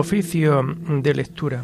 Oficio de lectura.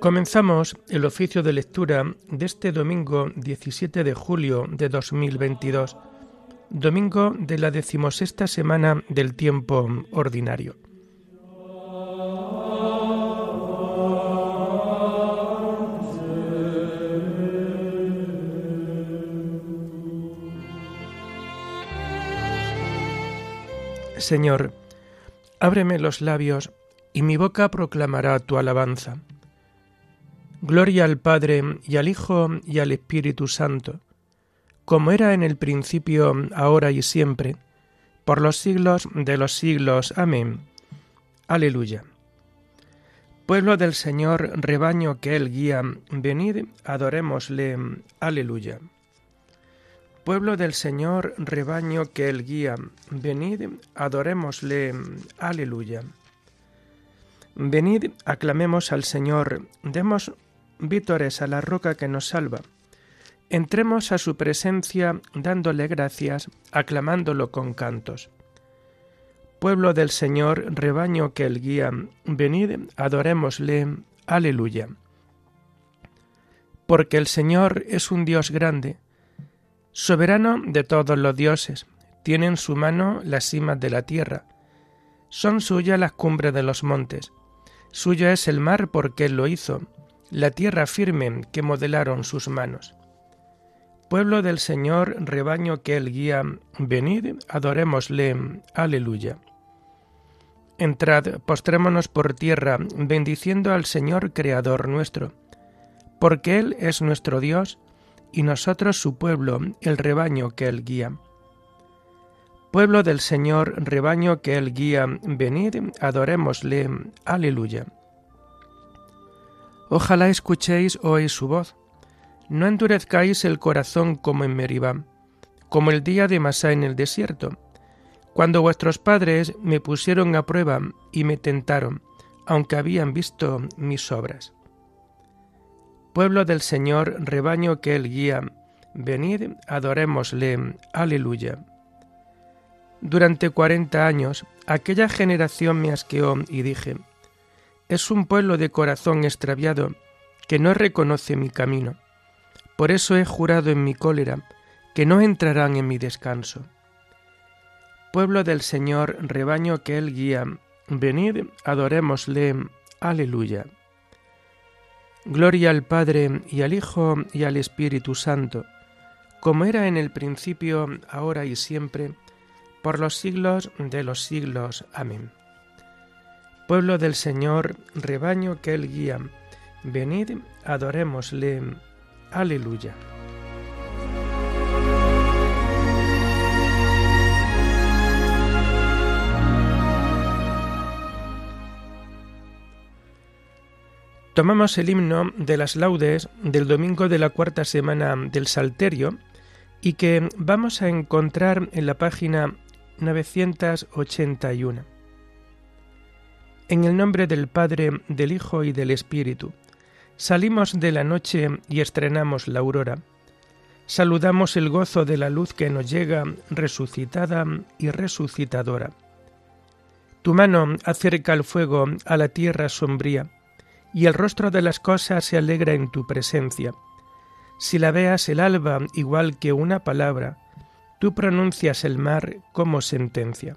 Comenzamos el oficio de lectura de este domingo 17 de julio de 2022, domingo de la decimosexta semana del tiempo ordinario. Señor, ábreme los labios y mi boca proclamará tu alabanza. Gloria al Padre y al Hijo y al Espíritu Santo, como era en el principio, ahora y siempre, por los siglos de los siglos. Amén. Aleluya. Pueblo del Señor, rebaño que Él guía, venid, adorémosle. Aleluya. Pueblo del Señor, rebaño que Él guía, venid, adorémosle. Aleluya. Venid, aclamemos al Señor, demos vítores a la roca que nos salva. Entremos a su presencia dándole gracias, aclamándolo con cantos. Pueblo del Señor, rebaño que él guía, venid, adorémosle. Aleluya. Porque el Señor es un Dios grande, soberano de todos los dioses, tiene en su mano las cimas de la tierra, son suyas las cumbres de los montes, suyo es el mar porque él lo hizo, la tierra firme que modelaron sus manos. Pueblo del Señor, rebaño que Él guía, venid, adorémosle. Aleluya. Entrad, postrémonos por tierra, bendiciendo al Señor Creador nuestro, porque Él es nuestro Dios, y nosotros su pueblo, el rebaño que Él guía. Pueblo del Señor, rebaño que Él guía, venid, adorémosle. Aleluya. Ojalá escuchéis hoy su voz. No endurezcáis el corazón como en Meribá, como el día de Masá en el desierto, cuando vuestros padres me pusieron a prueba y me tentaron, aunque habían visto mis obras. Pueblo del Señor, rebaño que Él guía, venid, adorémosle. Aleluya. Durante cuarenta años aquella generación me asqueó y dije, es un pueblo de corazón extraviado que no reconoce mi camino. Por eso he jurado en mi cólera que no entrarán en mi descanso. Pueblo del Señor, rebaño que Él guía, venid, adorémosle. Aleluya. Gloria al Padre y al Hijo y al Espíritu Santo, como era en el principio, ahora y siempre, por los siglos de los siglos. Amén. Pueblo del Señor, rebaño que Él guía, venid, adorémosle. Aleluya. Tomamos el himno de las laudes del domingo de la cuarta semana del Salterio y que vamos a encontrar en la página 981. En el nombre del Padre, del Hijo y del Espíritu. Salimos de la noche y estrenamos la aurora. Saludamos el gozo de la luz que nos llega resucitada y resucitadora. Tu mano acerca el fuego a la tierra sombría, y el rostro de las cosas se alegra en tu presencia. Si la veas el alba igual que una palabra, tú pronuncias el mar como sentencia.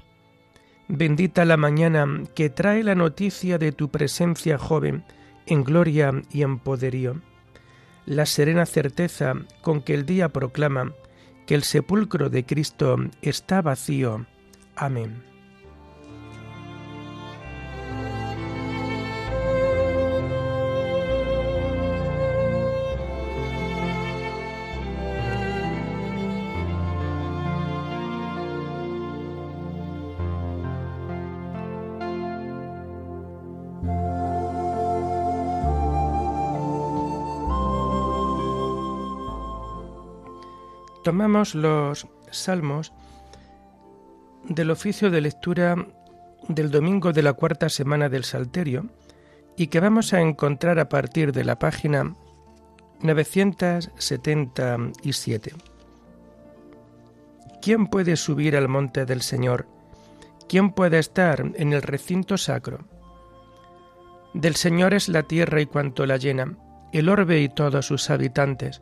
Bendita la mañana que trae la noticia de tu presencia joven en gloria y en poderío, la serena certeza con que el día proclama que el sepulcro de Cristo está vacío. Amén. Tomamos los salmos del oficio de lectura del domingo de la cuarta semana del Salterio y que vamos a encontrar a partir de la página 977. ¿Quién puede subir al monte del Señor? ¿Quién puede estar en el recinto sacro? Del Señor es la tierra y cuanto la llena, el orbe y todos sus habitantes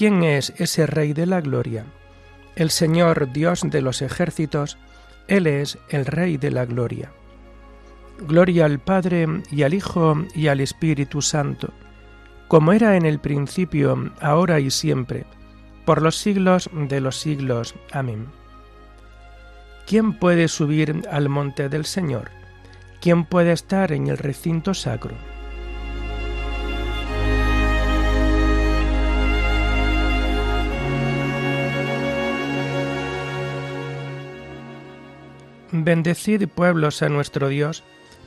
¿Quién es ese Rey de la Gloria? El Señor Dios de los ejércitos, Él es el Rey de la Gloria. Gloria al Padre y al Hijo y al Espíritu Santo, como era en el principio, ahora y siempre, por los siglos de los siglos. Amén. ¿Quién puede subir al monte del Señor? ¿Quién puede estar en el recinto sacro? Bendecid pueblos a nuestro Dios,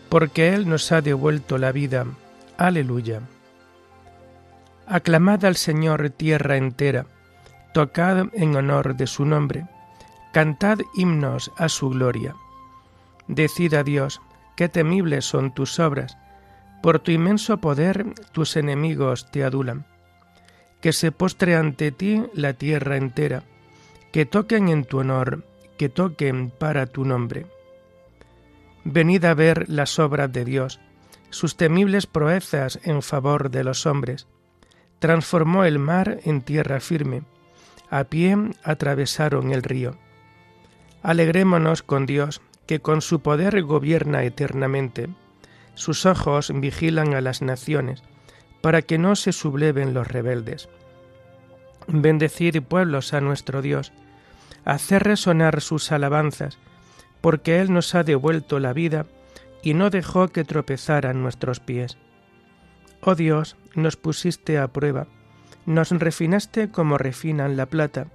porque Él nos ha devuelto la vida. Aleluya. Aclamad al Señor tierra entera, tocad en honor de su nombre, cantad himnos a su gloria. Decid a Dios, qué temibles son tus obras, por tu inmenso poder tus enemigos te adulan. Que se postre ante ti la tierra entera, que toquen en tu honor que toquen para tu nombre. Venid a ver las obras de Dios, sus temibles proezas en favor de los hombres. Transformó el mar en tierra firme, a pie atravesaron el río. Alegrémonos con Dios, que con su poder gobierna eternamente. Sus ojos vigilan a las naciones, para que no se subleven los rebeldes. Bendecid pueblos a nuestro Dios, hacer resonar sus alabanzas, porque Él nos ha devuelto la vida y no dejó que tropezaran nuestros pies. Oh Dios, nos pusiste a prueba, nos refinaste como refinan la plata,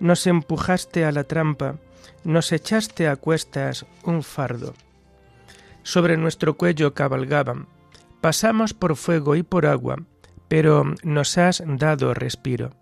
nos empujaste a la trampa, nos echaste a cuestas un fardo. Sobre nuestro cuello cabalgaban, pasamos por fuego y por agua, pero nos has dado respiro.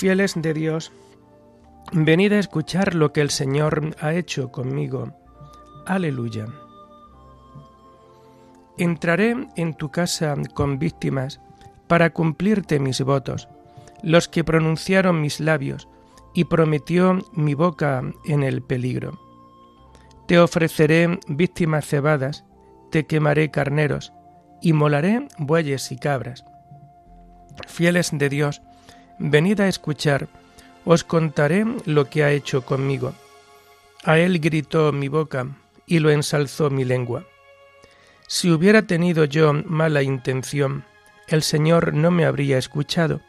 Fieles de Dios, venid a escuchar lo que el Señor ha hecho conmigo. Aleluya. Entraré en tu casa con víctimas para cumplirte mis votos, los que pronunciaron mis labios y prometió mi boca en el peligro. Te ofreceré víctimas cebadas, te quemaré carneros, y molaré bueyes y cabras. Fieles de Dios, venid a escuchar, os contaré lo que ha hecho conmigo. A él gritó mi boca y lo ensalzó mi lengua. Si hubiera tenido yo mala intención, el Señor no me habría escuchado,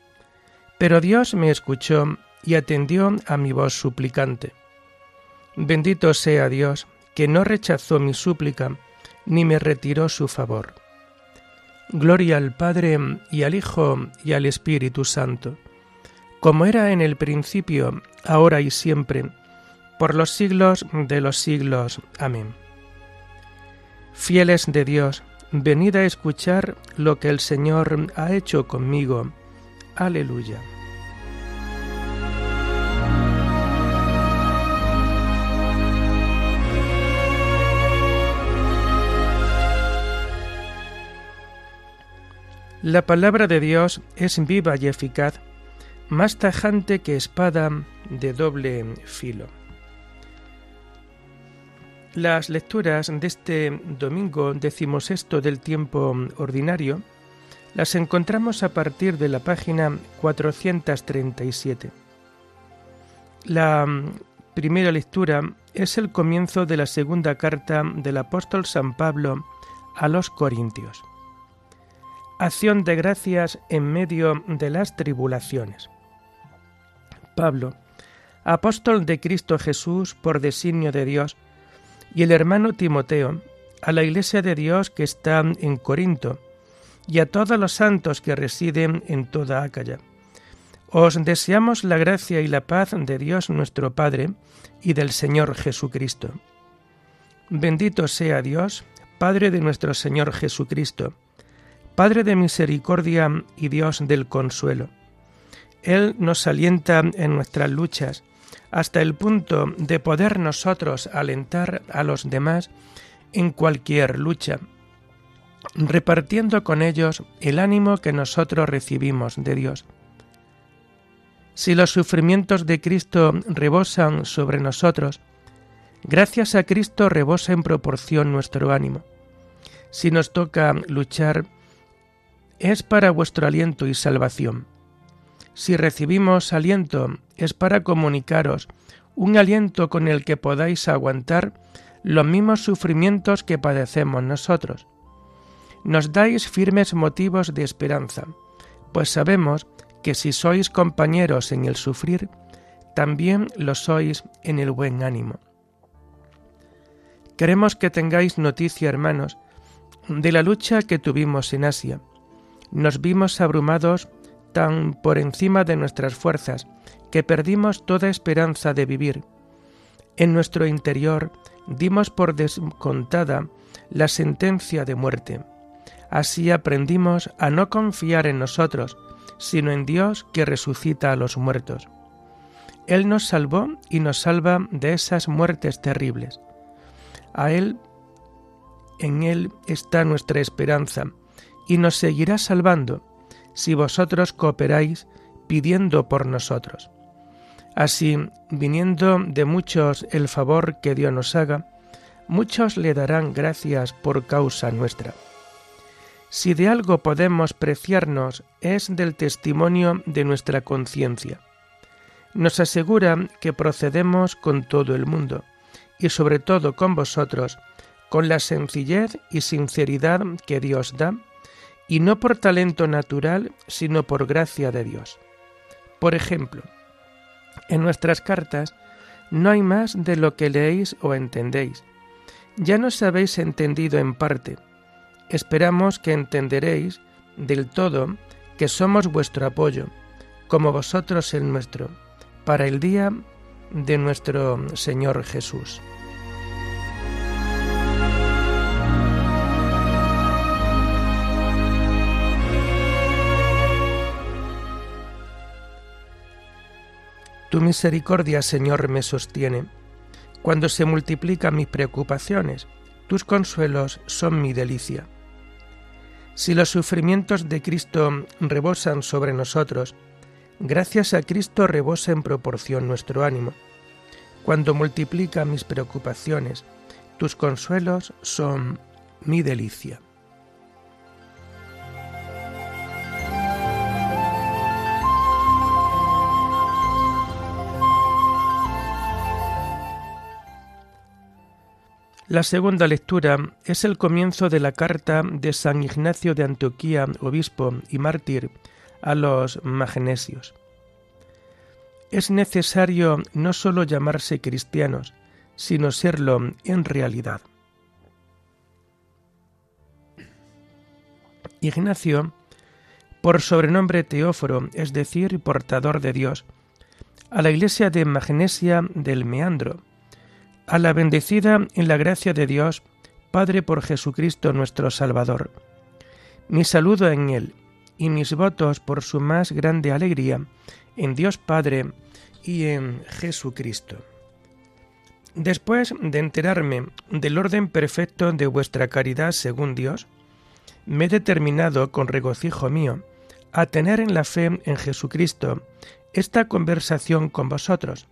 pero Dios me escuchó y atendió a mi voz suplicante. Bendito sea Dios, que no rechazó mi súplica, ni me retiró su favor. Gloria al Padre y al Hijo y al Espíritu Santo, como era en el principio, ahora y siempre, por los siglos de los siglos. Amén. Fieles de Dios, venid a escuchar lo que el Señor ha hecho conmigo. Aleluya. La palabra de Dios es viva y eficaz, más tajante que espada de doble filo. Las lecturas de este domingo decimosexto del tiempo ordinario las encontramos a partir de la página 437. La primera lectura es el comienzo de la segunda carta del apóstol San Pablo a los Corintios acción de gracias en medio de las tribulaciones. Pablo, apóstol de Cristo Jesús por designio de Dios, y el hermano Timoteo, a la iglesia de Dios que está en Corinto, y a todos los santos que residen en toda Acaya. Os deseamos la gracia y la paz de Dios nuestro Padre y del Señor Jesucristo. Bendito sea Dios, Padre de nuestro Señor Jesucristo, Padre de misericordia y Dios del consuelo. Él nos alienta en nuestras luchas hasta el punto de poder nosotros alentar a los demás en cualquier lucha, repartiendo con ellos el ánimo que nosotros recibimos de Dios. Si los sufrimientos de Cristo rebosan sobre nosotros, gracias a Cristo rebosa en proporción nuestro ánimo. Si nos toca luchar es para vuestro aliento y salvación. Si recibimos aliento, es para comunicaros un aliento con el que podáis aguantar los mismos sufrimientos que padecemos nosotros. Nos dais firmes motivos de esperanza, pues sabemos que si sois compañeros en el sufrir, también lo sois en el buen ánimo. Queremos que tengáis noticia, hermanos, de la lucha que tuvimos en Asia nos vimos abrumados tan por encima de nuestras fuerzas que perdimos toda esperanza de vivir. En nuestro interior dimos por descontada la sentencia de muerte. Así aprendimos a no confiar en nosotros, sino en Dios que resucita a los muertos. Él nos salvó y nos salva de esas muertes terribles. A Él, en Él está nuestra esperanza, y nos seguirá salvando si vosotros cooperáis pidiendo por nosotros. Así, viniendo de muchos el favor que Dios nos haga, muchos le darán gracias por causa nuestra. Si de algo podemos preciarnos es del testimonio de nuestra conciencia. Nos asegura que procedemos con todo el mundo, y sobre todo con vosotros, con la sencillez y sinceridad que Dios da, y no por talento natural, sino por gracia de Dios. Por ejemplo, en nuestras cartas no hay más de lo que leéis o entendéis. Ya nos habéis entendido en parte. Esperamos que entenderéis del todo que somos vuestro apoyo, como vosotros el nuestro, para el día de nuestro Señor Jesús. Tu misericordia, Señor, me sostiene. Cuando se multiplican mis preocupaciones, tus consuelos son mi delicia. Si los sufrimientos de Cristo rebosan sobre nosotros, gracias a Cristo rebosa en proporción nuestro ánimo. Cuando multiplica mis preocupaciones, tus consuelos son mi delicia. La segunda lectura es el comienzo de la carta de San Ignacio de Antioquía, obispo y mártir, a los magnesios. Es necesario no sólo llamarse cristianos, sino serlo en realidad. Ignacio, por sobrenombre Teóforo, es decir, portador de Dios, a la iglesia de Magnesia del Meandro, a la bendecida en la gracia de Dios, Padre por Jesucristo nuestro Salvador. Mi saludo en Él y mis votos por su más grande alegría en Dios Padre y en Jesucristo. Después de enterarme del orden perfecto de vuestra caridad según Dios, me he determinado con regocijo mío a tener en la fe en Jesucristo esta conversación con vosotros,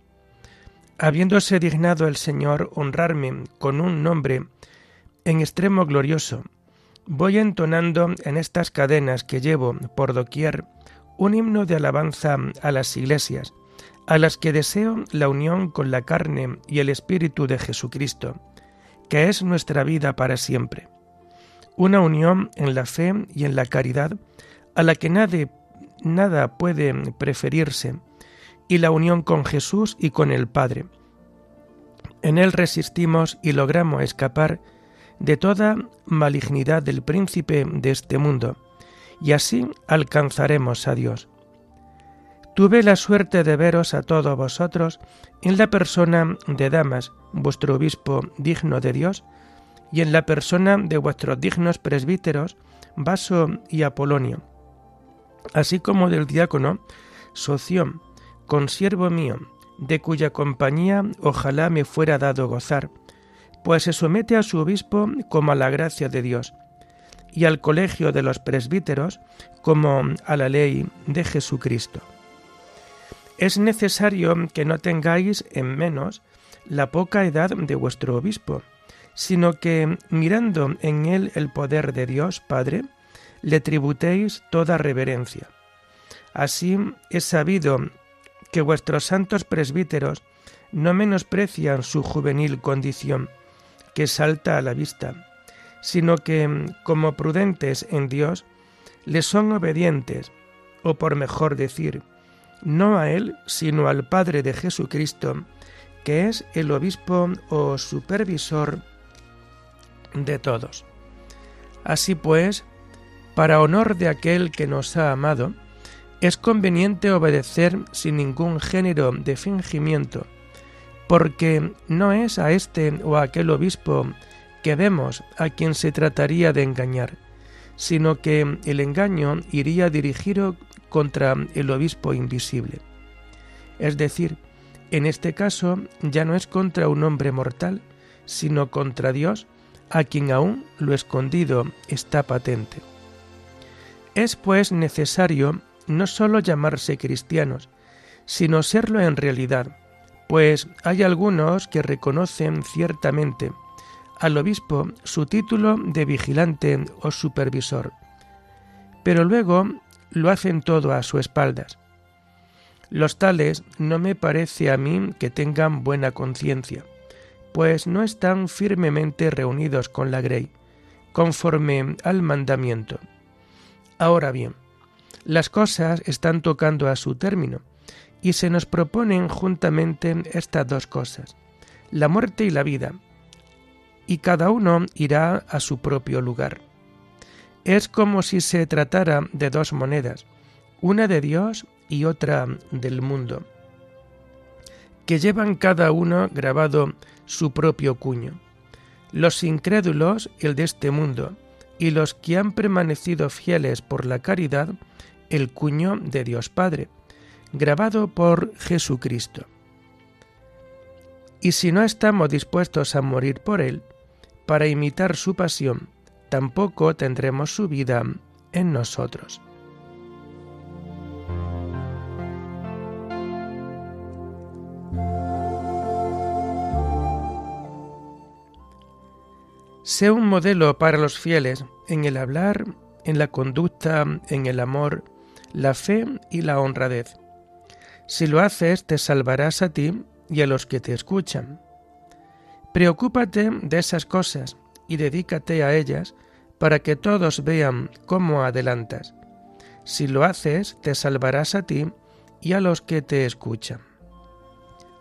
habiéndose dignado el Señor honrarme con un nombre en extremo glorioso, voy entonando en estas cadenas que llevo por doquier un himno de alabanza a las iglesias, a las que deseo la unión con la carne y el Espíritu de Jesucristo, que es nuestra vida para siempre. Una unión en la fe y en la caridad a la que nada puede preferirse, y la unión con Jesús y con el Padre. En Él resistimos y logramos escapar de toda malignidad del príncipe de este mundo, y así alcanzaremos a Dios. Tuve la suerte de veros a todos vosotros en la persona de Damas, vuestro obispo digno de Dios, y en la persona de vuestros dignos presbíteros, Vaso y Apolonio, así como del diácono Soción, consiervo mío, de cuya compañía ojalá me fuera dado gozar, pues se somete a su obispo como a la gracia de Dios, y al colegio de los presbíteros como a la ley de Jesucristo. Es necesario que no tengáis en menos la poca edad de vuestro obispo, sino que, mirando en él el poder de Dios Padre, le tributéis toda reverencia. Así es sabido que vuestros santos presbíteros no menosprecian su juvenil condición, que salta a la vista, sino que, como prudentes en Dios, le son obedientes, o por mejor decir, no a Él, sino al Padre de Jesucristo, que es el obispo o supervisor de todos. Así pues, para honor de aquel que nos ha amado, es conveniente obedecer sin ningún género de fingimiento, porque no es a este o a aquel obispo que vemos a quien se trataría de engañar, sino que el engaño iría dirigido contra el obispo invisible. Es decir, en este caso ya no es contra un hombre mortal, sino contra Dios, a quien aún lo escondido está patente. Es pues necesario no sólo llamarse cristianos, sino serlo en realidad, pues hay algunos que reconocen ciertamente al obispo su título de vigilante o supervisor, pero luego lo hacen todo a su espaldas. Los tales no me parece a mí que tengan buena conciencia, pues no están firmemente reunidos con la grey, conforme al mandamiento. Ahora bien, las cosas están tocando a su término, y se nos proponen juntamente estas dos cosas, la muerte y la vida, y cada uno irá a su propio lugar. Es como si se tratara de dos monedas, una de Dios y otra del mundo, que llevan cada uno grabado su propio cuño. Los incrédulos, el de este mundo, y los que han permanecido fieles por la caridad, el cuño de Dios Padre, grabado por Jesucristo. Y si no estamos dispuestos a morir por Él, para imitar su pasión, tampoco tendremos su vida en nosotros. Sé un modelo para los fieles en el hablar, en la conducta, en el amor, la fe y la honradez. Si lo haces, te salvarás a ti y a los que te escuchan. Preocúpate de esas cosas y dedícate a ellas para que todos vean cómo adelantas. Si lo haces, te salvarás a ti y a los que te escuchan.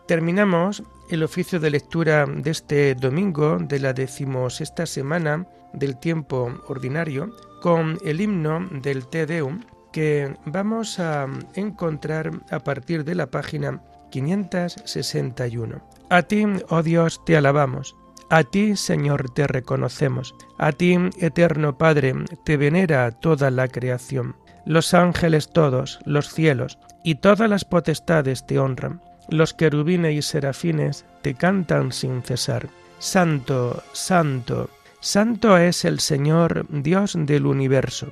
Terminamos el oficio de lectura de este domingo de la decimosexta semana del tiempo ordinario con el himno del Te Deum que vamos a encontrar a partir de la página 561. A ti, oh Dios, te alabamos. A ti, Señor, te reconocemos. A ti, eterno Padre, te venera toda la creación. Los ángeles todos, los cielos y todas las potestades te honran. Los querubines y serafines te cantan sin cesar. Santo, santo, santo es el Señor, Dios del universo.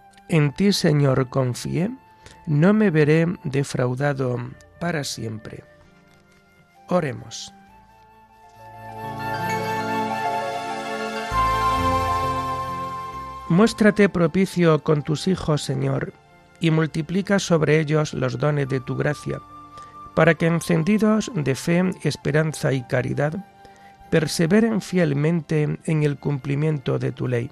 En ti, Señor, confié, no me veré defraudado para siempre. Oremos. Muéstrate propicio con tus hijos, Señor, y multiplica sobre ellos los dones de tu gracia, para que encendidos de fe, esperanza y caridad, perseveren fielmente en el cumplimiento de tu ley.